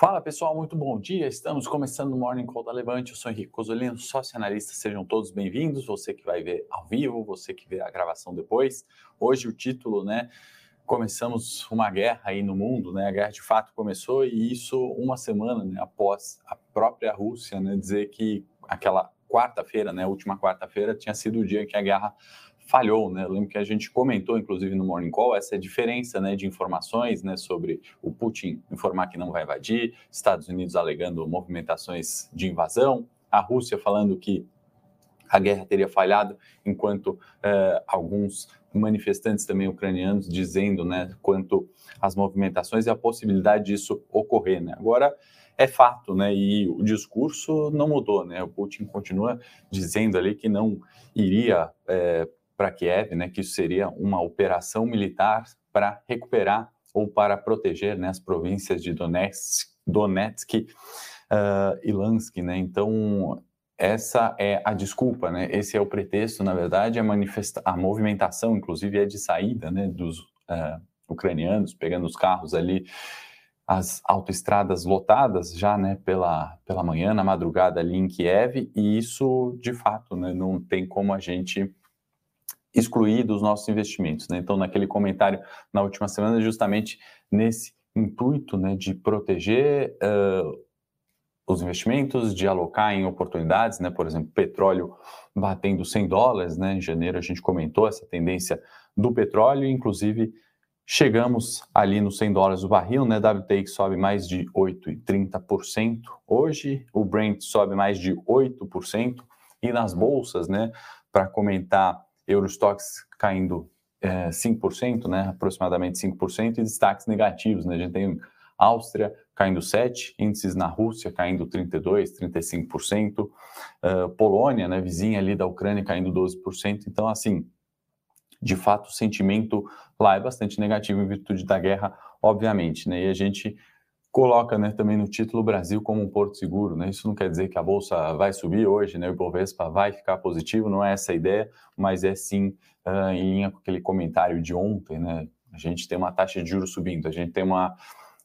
Fala pessoal, muito bom dia. Estamos começando o Morning Call da Levante. Eu sou Henrique Cosolino, sócio analista. Sejam todos bem-vindos. Você que vai ver ao vivo, você que vê a gravação depois. Hoje o título, né? Começamos uma guerra aí no mundo, né? A guerra de fato começou e isso uma semana né, após a própria Rússia né, dizer que aquela quarta-feira, né? Última quarta-feira tinha sido o dia que a guerra falhou, né? Eu lembro que a gente comentou, inclusive no Morning Call, essa diferença, né, de informações, né, sobre o Putin informar que não vai invadir, Estados Unidos alegando movimentações de invasão, a Rússia falando que a guerra teria falhado, enquanto eh, alguns manifestantes também ucranianos dizendo, né, quanto às movimentações e a possibilidade disso ocorrer, né? Agora é fato, né? E o discurso não mudou, né? O Putin continua dizendo ali que não iria eh, para Kiev, né, que isso seria uma operação militar para recuperar ou para proteger né, as províncias de Donetsk, Donetsk uh, e Luhansk. Né? Então, essa é a desculpa, né? esse é o pretexto, na verdade, a, manifesta a movimentação, inclusive, é de saída né, dos uh, ucranianos, pegando os carros ali, as autoestradas lotadas já né, pela, pela manhã, na madrugada ali em Kiev, e isso, de fato, né, não tem como a gente excluir dos nossos investimentos. Né? Então, naquele comentário na última semana, justamente nesse intuito né, de proteger uh, os investimentos, de alocar em oportunidades, né? por exemplo, petróleo batendo 100 dólares, né? em janeiro a gente comentou essa tendência do petróleo, inclusive chegamos ali nos 100 dólares o barril, né? WTI sobe mais de 8,30%. Hoje o Brent sobe mais de 8%. E nas bolsas, né, para comentar Eurostox caindo é, 5%, né, aproximadamente 5%, e destaques negativos. Né? A gente tem Áustria caindo 7%, índices na Rússia caindo 32%, 35%, uh, Polônia, né, vizinha ali da Ucrânia, caindo 12%. Então, assim, de fato, o sentimento lá é bastante negativo em virtude da guerra, obviamente. Né? E a gente coloca né, também no título Brasil como um porto seguro. Né? Isso não quer dizer que a Bolsa vai subir hoje, né? o Ibovespa vai ficar positivo, não é essa a ideia, mas é sim uh, em linha com aquele comentário de ontem. Né? A gente tem uma taxa de juros subindo, a gente tem uma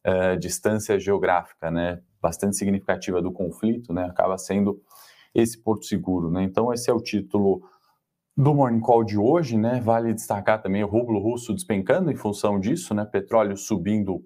uh, distância geográfica né, bastante significativa do conflito, né? acaba sendo esse porto seguro. Né? Então, esse é o título do Morning Call de hoje, né? Vale destacar também o rublo russo despencando em função disso, né? Petróleo subindo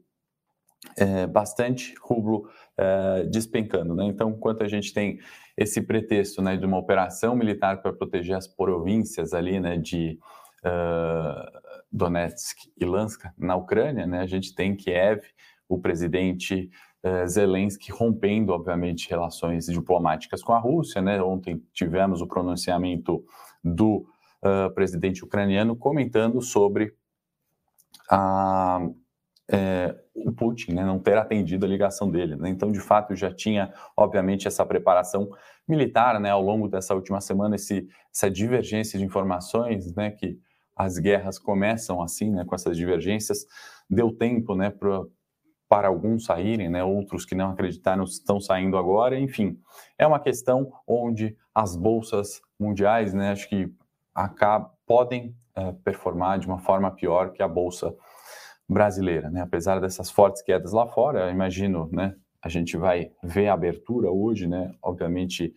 é, bastante rublo é, despencando. Né? Então, enquanto a gente tem esse pretexto né, de uma operação militar para proteger as províncias ali né, de uh, Donetsk e Luhansk na Ucrânia, né, a gente tem Kiev, o presidente uh, Zelensky rompendo, obviamente, relações diplomáticas com a Rússia. Né? Ontem tivemos o pronunciamento do uh, presidente ucraniano comentando sobre a é, o Putin né, não ter atendido a ligação dele. Né? Então, de fato, já tinha, obviamente, essa preparação militar né, ao longo dessa última semana, esse, essa divergência de informações, né, que as guerras começam assim, né, com essas divergências, deu tempo né, pra, para alguns saírem, né, outros que não acreditaram estão saindo agora, enfim, é uma questão onde as bolsas mundiais, né, acho que acabam, podem é, performar de uma forma pior que a bolsa brasileira, né? Apesar dessas fortes quedas lá fora, imagino, né? A gente vai ver a abertura hoje, né? Obviamente,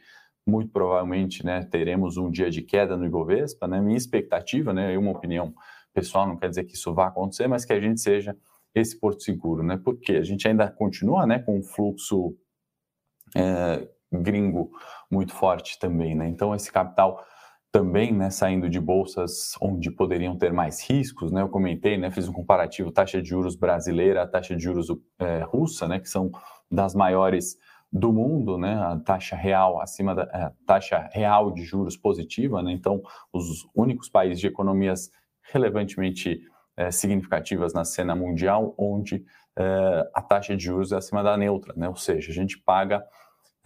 muito provavelmente, né? Teremos um dia de queda no Ibovespa, né? Minha expectativa, né? Uma opinião pessoal, não quer dizer que isso vá acontecer, mas que a gente seja esse porto seguro, né? Porque a gente ainda continua, né? Com um fluxo é, gringo muito forte também, né? Então esse capital também, né, saindo de bolsas onde poderiam ter mais riscos, né, eu comentei, né, fiz um comparativo taxa de juros brasileira, taxa de juros é, russa, né, que são das maiores do mundo, né, a taxa real acima da é, taxa real de juros positiva, né, então os únicos países de economias relevantemente é, significativas na cena mundial onde é, a taxa de juros é acima da neutra, né, ou seja, a gente paga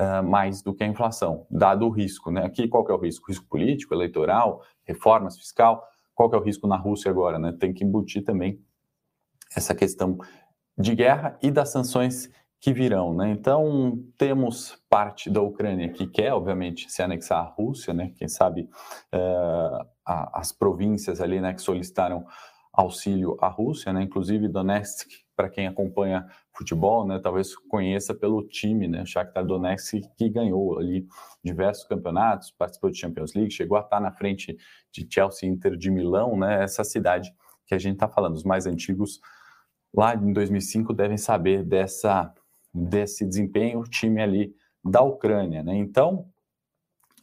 uh, mais do que a inflação, dado o risco. Né? Aqui, qual que é o risco? Risco político, eleitoral, reformas fiscal. Qual que é o risco na Rússia agora? Né? Tem que embutir também essa questão de guerra e das sanções que virão. Né? Então, temos parte da Ucrânia que quer, obviamente, se anexar à Rússia, né? quem sabe uh, as províncias ali né, que solicitaram auxílio à Rússia, né? inclusive Donetsk, para quem acompanha futebol, né, talvez conheça pelo time, né, Shakhtar Donetsk, que ganhou ali diversos campeonatos, participou de Champions League, chegou a estar na frente de Chelsea Inter de Milão, né, essa cidade que a gente está falando, os mais antigos lá em 2005 devem saber dessa, desse desempenho, o time ali da Ucrânia, né, então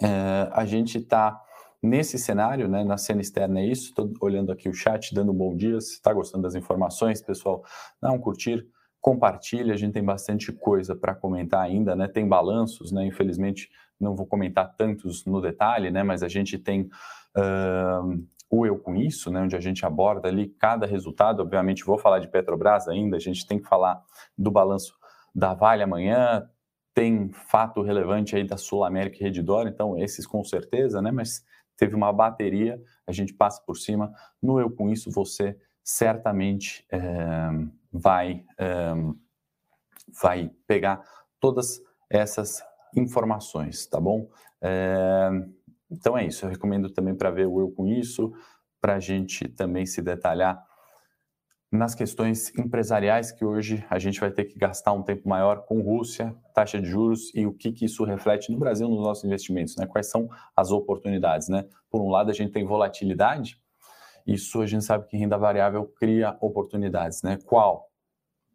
é, a gente está nesse cenário, né, na cena externa é isso, estou olhando aqui o chat, dando um bom dia, se está gostando das informações, pessoal, dá um curtir, compartilha, a gente tem bastante coisa para comentar ainda, né? Tem balanços, né? Infelizmente não vou comentar tantos no detalhe, né? Mas a gente tem uh, o Eu Com Isso, né? Onde a gente aborda ali cada resultado. Obviamente vou falar de Petrobras ainda, a gente tem que falar do balanço da Vale amanhã, tem fato relevante aí da Sul América e Redditor, então esses com certeza, né? Mas teve uma bateria, a gente passa por cima. No Eu Com Isso você certamente... Uh, vai, um, vai pegar todas essas informações, tá bom? É, então é isso, eu recomendo também para ver o eu com isso, para a gente também se detalhar nas questões empresariais que hoje a gente vai ter que gastar um tempo maior com Rússia, taxa de juros e o que, que isso reflete no Brasil nos nossos investimentos, né? Quais são as oportunidades, né? Por um lado a gente tem volatilidade, isso a gente sabe que renda variável cria oportunidades, né? Qual?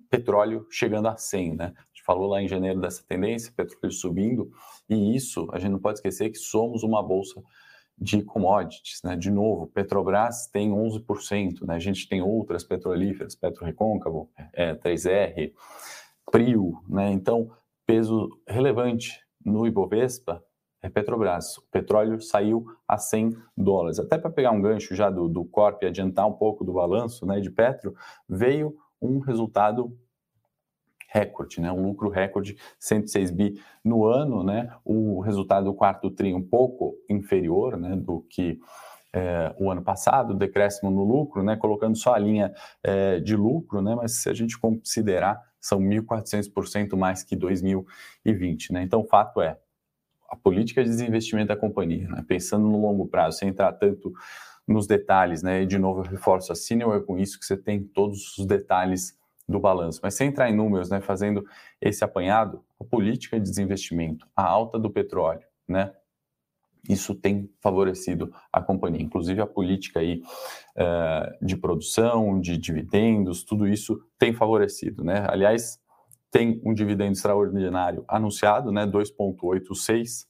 Petróleo chegando a 100, né? A gente falou lá em janeiro dessa tendência, petróleo subindo, e isso a gente não pode esquecer que somos uma bolsa de commodities, né? De novo, Petrobras tem 11%, né? A gente tem outras petrolíferas, Petro Recôncavo, é, 3R, Prio, né? Então, peso relevante no Ibovespa Petrobras. O petróleo saiu a 100 dólares. Até para pegar um gancho já do, do Corp e adiantar um pouco do balanço né, de Petro, veio um resultado recorde, né? um lucro recorde, 106 bi no ano, né? o resultado do quarto TRI um pouco inferior né, do que é, o ano passado, decréscimo no lucro, né, colocando só a linha é, de lucro, né, mas se a gente considerar, são 1.400% mais que 2020. Né? Então, o fato é, a política de desinvestimento da companhia, né? pensando no longo prazo, sem entrar tanto nos detalhes, né? E de novo eu reforço, assine é com isso que você tem todos os detalhes do balanço. Mas sem entrar em números, né? Fazendo esse apanhado, a política de desinvestimento, a alta do petróleo, né? Isso tem favorecido a companhia, inclusive a política aí uh, de produção, de dividendos, tudo isso tem favorecido, né? Aliás, tem um dividendo extraordinário anunciado, né, 2,86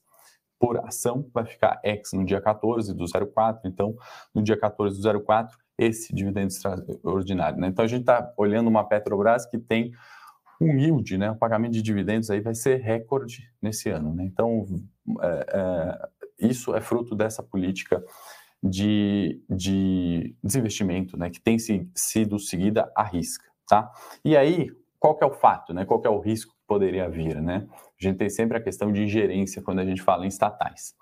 por ação, vai ficar ex no dia 14 do 04, então no dia 14 do 04, esse dividendo extraordinário. Né? Então a gente está olhando uma Petrobras que tem um yield, né, o pagamento de dividendos aí vai ser recorde nesse ano. Né? Então é, é, isso é fruto dessa política de, de desinvestimento né, que tem se, sido seguida à risca. Tá? E aí, qual que é o fato, né? Qual que é o risco que poderia vir, né? A gente tem sempre a questão de ingerência quando a gente fala em estatais.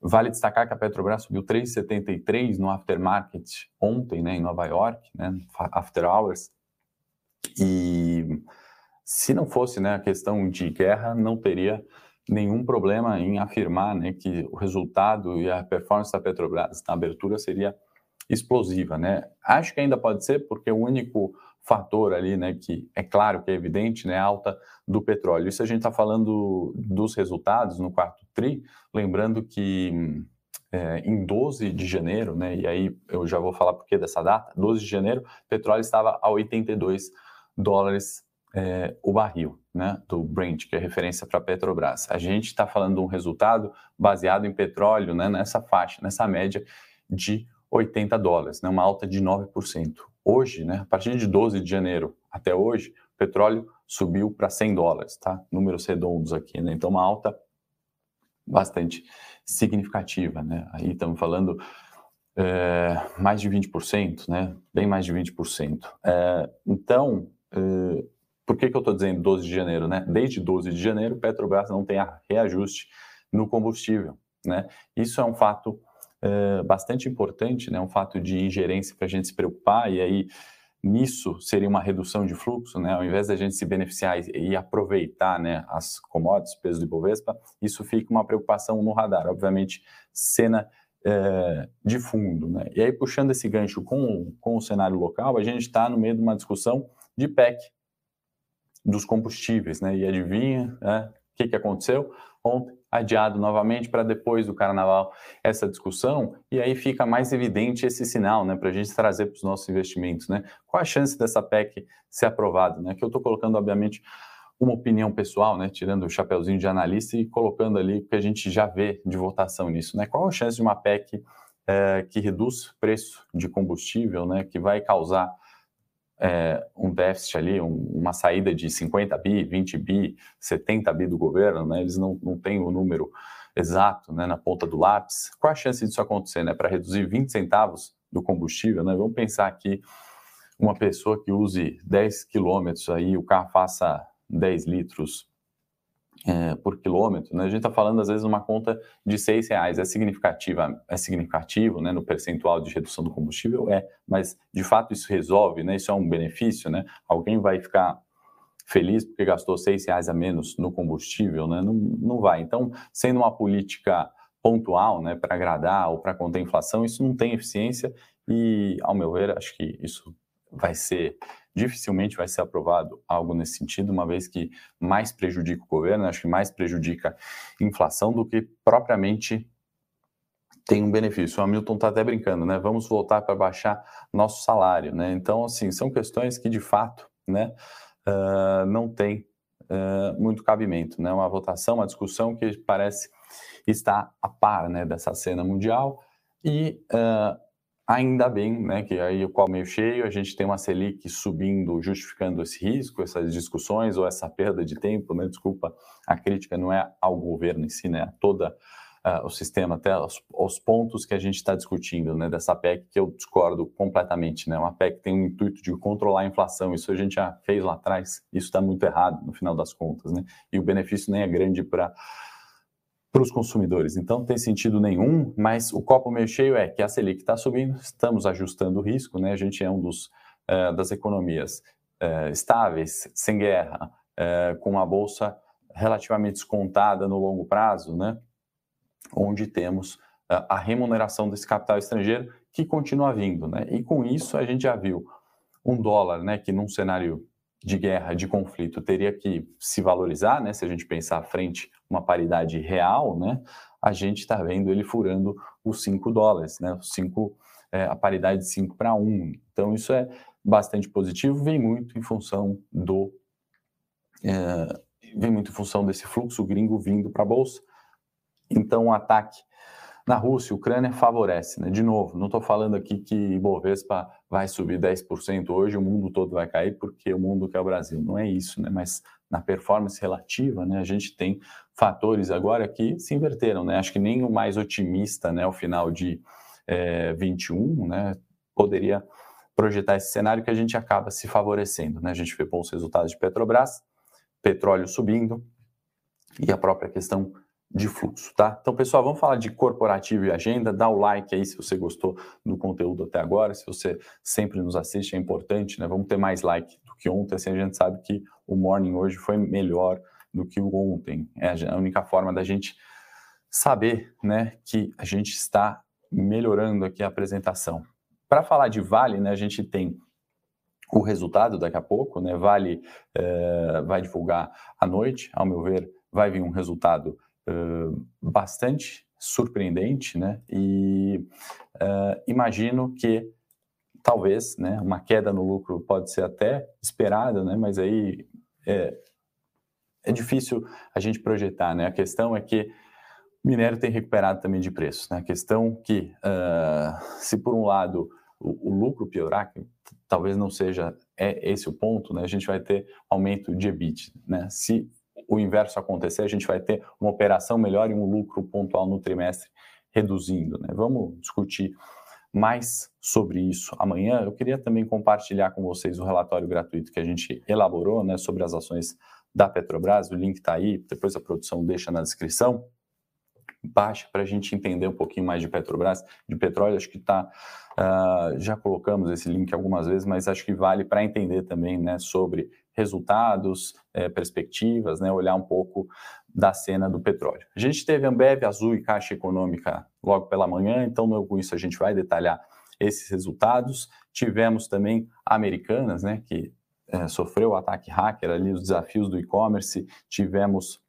Vale destacar que a Petrobras subiu 3,73 no aftermarket ontem, né, em Nova York, né, after hours. E se não fosse, né, a questão de guerra, não teria nenhum problema em afirmar, né, que o resultado e a performance da Petrobras na abertura seria explosiva, né? Acho que ainda pode ser porque o único fator ali, né, que é claro que é evidente, né, alta do petróleo. Isso a gente está falando dos resultados no quarto tri, lembrando que é, em 12 de janeiro, né, e aí eu já vou falar por que dessa data, 12 de janeiro, petróleo estava a 82 dólares é, o barril, né, do Brent, que é referência para Petrobras. A gente está falando de um resultado baseado em petróleo, né, nessa faixa, nessa média de 80 dólares, né, uma alta de 9%. Hoje, né, a partir de 12 de janeiro até hoje, o petróleo subiu para 100 dólares, tá? Números redondos aqui, né? Então, uma alta bastante significativa, né? Aí estamos falando é, mais de 20%, né? Bem mais de 20%. É, então, é, por que, que eu estou dizendo 12 de janeiro, né? Desde 12 de janeiro, Petrobras não tem reajuste no combustível, né? Isso é um fato é, bastante importante, né? Um fato de ingerência para a gente se preocupar e aí nisso seria uma redução de fluxo, né? Ao invés da gente se beneficiar e, e aproveitar, né, as commodities, peso do Ibovespa, isso fica uma preocupação no radar. Obviamente, cena é, de fundo, né? E aí puxando esse gancho com, com o cenário local, a gente está no meio de uma discussão de PEC, dos combustíveis, né? E adivinha, né? O que, que aconteceu? Ontem, adiado novamente para depois do carnaval essa discussão, e aí fica mais evidente esse sinal, né, para a gente trazer para os nossos investimentos, né? Qual a chance dessa PEC ser aprovada, né? Que eu estou colocando, obviamente, uma opinião pessoal, né, tirando o chapeuzinho de analista e colocando ali o que a gente já vê de votação nisso, né? Qual a chance de uma PEC é, que reduz preço de combustível, né, que vai causar é, um déficit ali, um, uma saída de 50 bi, 20 bi, 70 bi do governo, né? Eles não, não têm o número exato né, na ponta do lápis. Qual a chance disso acontecer, né? Para reduzir 20 centavos do combustível, né? Vamos pensar aqui uma pessoa que use 10 quilômetros aí, o carro faça 10 litros é, por quilômetro, né? A gente está falando às vezes uma conta de seis reais, é significativa, é significativo, né? No percentual de redução do combustível é, mas de fato isso resolve, né? Isso é um benefício, né? Alguém vai ficar feliz porque gastou seis reais a menos no combustível, né? Não, não vai. Então, sendo uma política pontual, né, para agradar ou para conter a inflação, isso não tem eficiência e, ao meu ver, acho que isso vai ser dificilmente vai ser aprovado algo nesse sentido, uma vez que mais prejudica o governo, acho que mais prejudica a inflação do que propriamente tem um benefício. O Hamilton está até brincando, né? Vamos voltar para baixar nosso salário, né? Então, assim, são questões que de fato, né, uh, não tem uh, muito cabimento, né? Uma votação, uma discussão que parece estar a par, né, dessa cena mundial e uh, Ainda bem, né, que aí o qual meio cheio, a gente tem uma Selic subindo, justificando esse risco, essas discussões ou essa perda de tempo, né, desculpa, a crítica não é ao governo em si, né, a toda uh, o sistema, até os, os, pontos que a gente está discutindo, né, dessa PEC que eu discordo completamente, né, uma PEC tem o intuito de controlar a inflação, isso a gente já fez lá atrás, isso está muito errado no final das contas, né, e o benefício nem é grande para para os consumidores. Então, não tem sentido nenhum, mas o copo meio cheio é que a Selic está subindo, estamos ajustando o risco, né? A gente é um dos uh, das economias uh, estáveis, sem guerra, uh, com uma bolsa relativamente descontada no longo prazo, né? Onde temos a remuneração desse capital estrangeiro que continua vindo, né? E com isso a gente já viu um dólar, né? Que num cenário de guerra, de conflito, teria que se valorizar, né? Se a gente pensar à frente uma paridade real, né? A gente está vendo ele furando os 5 dólares, né? Os 5, é, a paridade de 5 para 1. Então, isso é bastante positivo, vem muito em função do. É, vem muito em função desse fluxo gringo vindo para a Bolsa. Então, o ataque na Rússia, Ucrânia favorece, né? De novo, não estou falando aqui que Ibovespa vai subir 10% hoje, o mundo todo vai cair porque o mundo quer o Brasil. Não é isso, né? Mas na performance relativa, né, a gente tem fatores agora que se inverteram, né? Acho que nem o mais otimista, né, ao final de é, 21, né, poderia projetar esse cenário que a gente acaba se favorecendo, né? A gente vê bons resultados de Petrobras, petróleo subindo e a própria questão de fluxo, tá? Então, pessoal, vamos falar de corporativo e agenda. Dá o like aí se você gostou do conteúdo até agora. Se você sempre nos assiste, é importante, né? Vamos ter mais like do que ontem, assim a gente sabe que o morning hoje foi melhor do que o ontem. É a única forma da gente saber, né, que a gente está melhorando aqui a apresentação. Para falar de Vale, né, a gente tem o resultado daqui a pouco, né? Vale é, vai divulgar à noite, ao meu ver, vai vir um resultado bastante surpreendente, né? E uh, imagino que talvez, né, uma queda no lucro pode ser até esperada, né? Mas aí é, é difícil a gente projetar, né? A questão é que o minério tem recuperado também de preço, né? A questão que uh, se por um lado o, o lucro piorar, que talvez não seja é esse o ponto, né? A gente vai ter aumento de EBIT, né? Se o inverso acontecer, a gente vai ter uma operação melhor e um lucro pontual no trimestre reduzindo. Né? Vamos discutir mais sobre isso amanhã. Eu queria também compartilhar com vocês o relatório gratuito que a gente elaborou né, sobre as ações da Petrobras. O link está aí, depois a produção deixa na descrição. Baixa para a gente entender um pouquinho mais de Petrobras, de petróleo. Acho que está. Uh, ah, já colocamos esse link algumas vezes, mas acho que vale para entender também né, sobre resultados, é, perspectivas, né, olhar um pouco da cena do petróleo. A gente teve Ambev, Azul e Caixa Econômica logo pela manhã, então com isso a gente vai detalhar esses resultados. Tivemos também Americanas, né, que é, sofreu o ataque hacker ali, os desafios do e-commerce, tivemos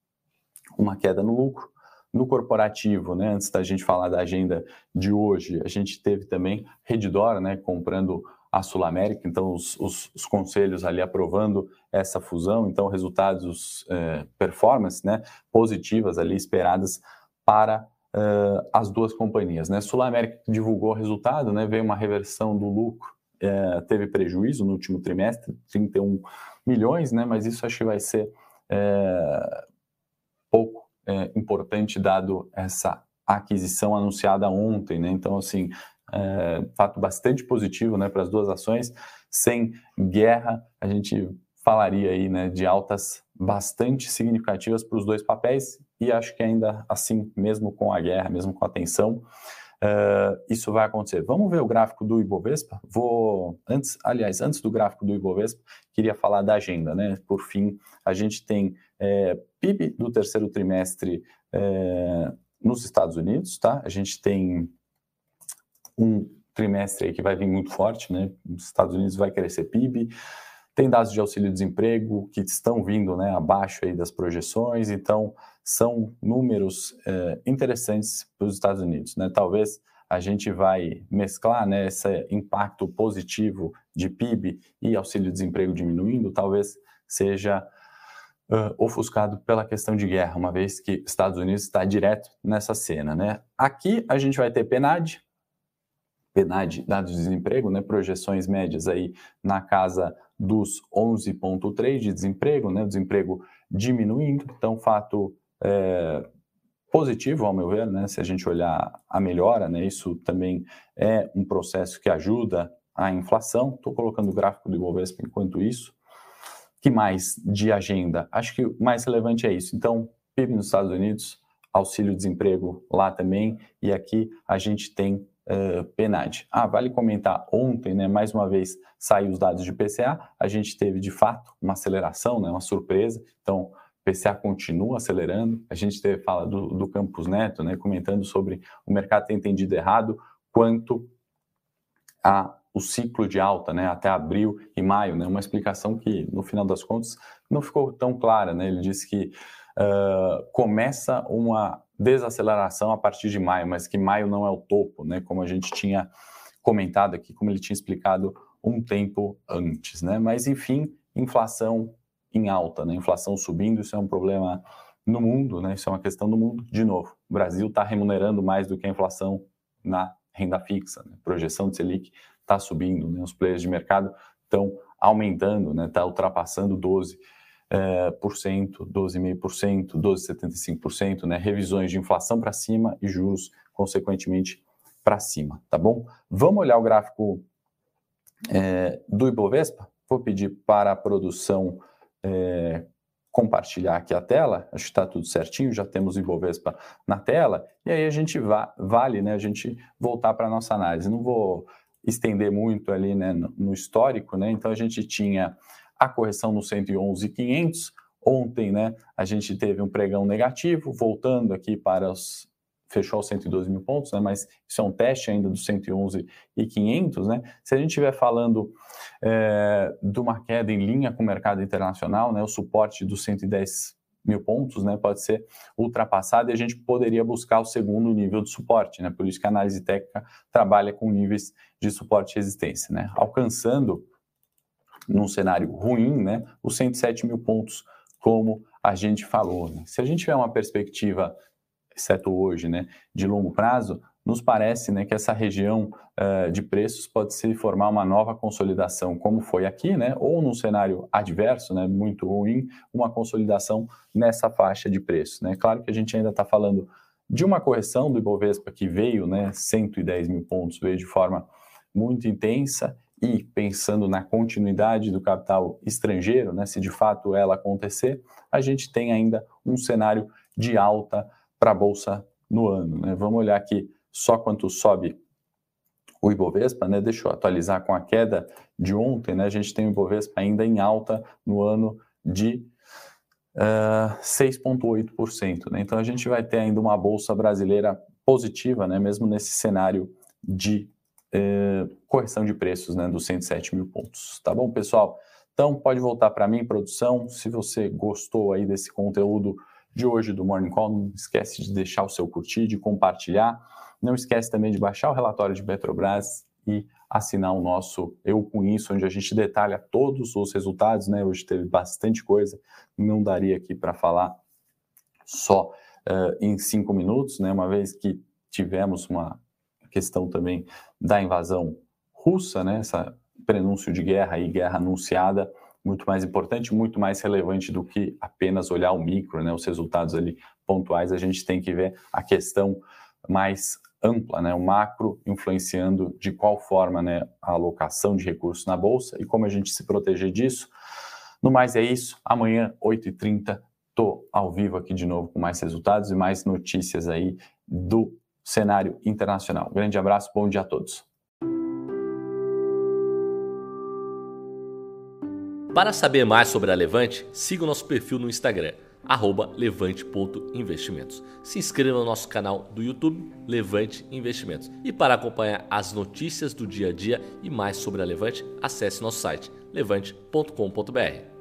uma queda no lucro. No corporativo, né, antes da gente falar da agenda de hoje, a gente teve também Redditor, né, comprando a Sul América, então os, os, os, conselhos ali aprovando essa fusão, então resultados, eh, performance, né, positivas ali esperadas para uh, as duas companhias, né. Sul América divulgou o resultado, né, veio uma reversão do lucro, eh, teve prejuízo no último trimestre, 31 milhões, né, mas isso acho que vai ser eh, pouco é, importante dado essa aquisição anunciada ontem, né? Então, assim, é, fato bastante positivo, né, para as duas ações. Sem guerra, a gente falaria aí, né, de altas bastante significativas para os dois papéis e acho que ainda assim, mesmo com a guerra, mesmo com a tensão, Uh, isso vai acontecer. Vamos ver o gráfico do Ibovespa? Vou antes, aliás, antes do gráfico do Ibovespa, queria falar da agenda, né? Por fim, a gente tem é, PIB do terceiro trimestre é, nos Estados Unidos, tá? A gente tem um trimestre que vai vir muito forte, né? Os Estados Unidos vai crescer PIB. Tem dados de auxílio-desemprego que estão vindo né, abaixo aí das projeções, então são números é, interessantes para os Estados Unidos. Né? Talvez a gente vai mesclar né, esse impacto positivo de PIB e auxílio-desemprego diminuindo, talvez seja uh, ofuscado pela questão de guerra, uma vez que Estados Unidos está direto nessa cena. Né? Aqui a gente vai ter PNAD, PNAD, dados de desemprego, né, projeções médias aí na casa dos 11,3 de desemprego, né, o desemprego diminuindo, então fato é, positivo, ao meu ver, né? Se a gente olhar a melhora, né? Isso também é um processo que ajuda a inflação. Estou colocando o gráfico do Ibovespa enquanto isso. Que mais de agenda? Acho que o mais relevante é isso. Então, PIB nos Estados Unidos, auxílio-desemprego lá também, e aqui a gente tem uh. Ah, vale comentar, ontem, né, mais uma vez, saiu os dados de PCA, a gente teve, de fato, uma aceleração, né, uma surpresa, então, PCA continua acelerando. A gente teve fala do, do Campus Neto, né, comentando sobre o mercado ter entendido errado quanto a o ciclo de alta, né, até abril e maio, né, uma explicação que no final das contas não ficou tão clara, né. Ele disse que uh, começa uma desaceleração a partir de maio, mas que maio não é o topo, né, como a gente tinha comentado aqui, como ele tinha explicado um tempo antes, né. Mas enfim, inflação em alta, né? Inflação subindo, isso é um problema no mundo, né? Isso é uma questão do mundo. De novo, o Brasil está remunerando mais do que a inflação na renda fixa. Né? Projeção de Selic está subindo, né? Os players de mercado estão aumentando, né? Está ultrapassando 12 é, por cento, 12,5%, 12,75%, né? Revisões de inflação para cima e juros consequentemente para cima, tá bom? Vamos olhar o gráfico é, do Ibovespa. Vou pedir para a produção é, compartilhar aqui a tela, acho que está tudo certinho, já temos o Ibovespa na tela, e aí a gente va vale né, a gente voltar para a nossa análise. Não vou estender muito ali né, no, no histórico, né, então a gente tinha a correção no 111,500, ontem né, a gente teve um pregão negativo, voltando aqui para os fechou aos 112 mil pontos, né, mas isso é um teste ainda dos 111 e 500, né? Se a gente estiver falando é, de uma queda em linha com o mercado internacional, né, o suporte dos 110 mil pontos, né, pode ser ultrapassado e a gente poderia buscar o segundo nível de suporte, né? Por isso que a análise técnica trabalha com níveis de suporte e resistência, né? Alcançando num cenário ruim, né, os 107 mil pontos, como a gente falou. Né? Se a gente tiver uma perspectiva exceto hoje, né, de longo prazo, nos parece né, que essa região uh, de preços pode se formar uma nova consolidação, como foi aqui, né, ou num cenário adverso, né, muito ruim, uma consolidação nessa faixa de preço. Né. Claro que a gente ainda está falando de uma correção do Ibovespa que veio, né, 110 mil pontos, veio de forma muito intensa e pensando na continuidade do capital estrangeiro, né, se de fato ela acontecer, a gente tem ainda um cenário de alta para a Bolsa no ano. Né? Vamos olhar aqui só quanto sobe o Ibovespa, né? deixa eu atualizar com a queda de ontem, né? a gente tem o Ibovespa ainda em alta no ano de uh, eh, 6,8%. Né? Então a gente vai ter ainda uma Bolsa brasileira positiva, né? mesmo nesse cenário de uh, correção de preços né? dos 107 mil pontos. Tá bom, pessoal? Então pode voltar para mim, produção. Se você gostou aí desse conteúdo de hoje do Morning Call, não esquece de deixar o seu curtir, de compartilhar. Não esquece também de baixar o relatório de Petrobras e assinar o nosso Eu Com Isso, onde a gente detalha todos os resultados, né? Hoje teve bastante coisa, não daria aqui para falar só uh, em cinco minutos, né? Uma vez que tivemos uma questão também da invasão russa, né? Essa prenúncio de guerra e guerra anunciada, muito mais importante, muito mais relevante do que apenas olhar o micro, né? Os resultados ali pontuais, a gente tem que ver a questão mais ampla, né, o macro influenciando de qual forma né, a alocação de recursos na Bolsa e como a gente se proteger disso. No mais é isso, amanhã, 8h30, estou ao vivo aqui de novo com mais resultados e mais notícias aí do cenário internacional. Grande abraço, bom dia a todos. Para saber mais sobre a Levante, siga o nosso perfil no Instagram levante.investimentos. Se inscreva no nosso canal do YouTube Levante Investimentos. E para acompanhar as notícias do dia a dia e mais sobre a Levante, acesse nosso site levante.com.br.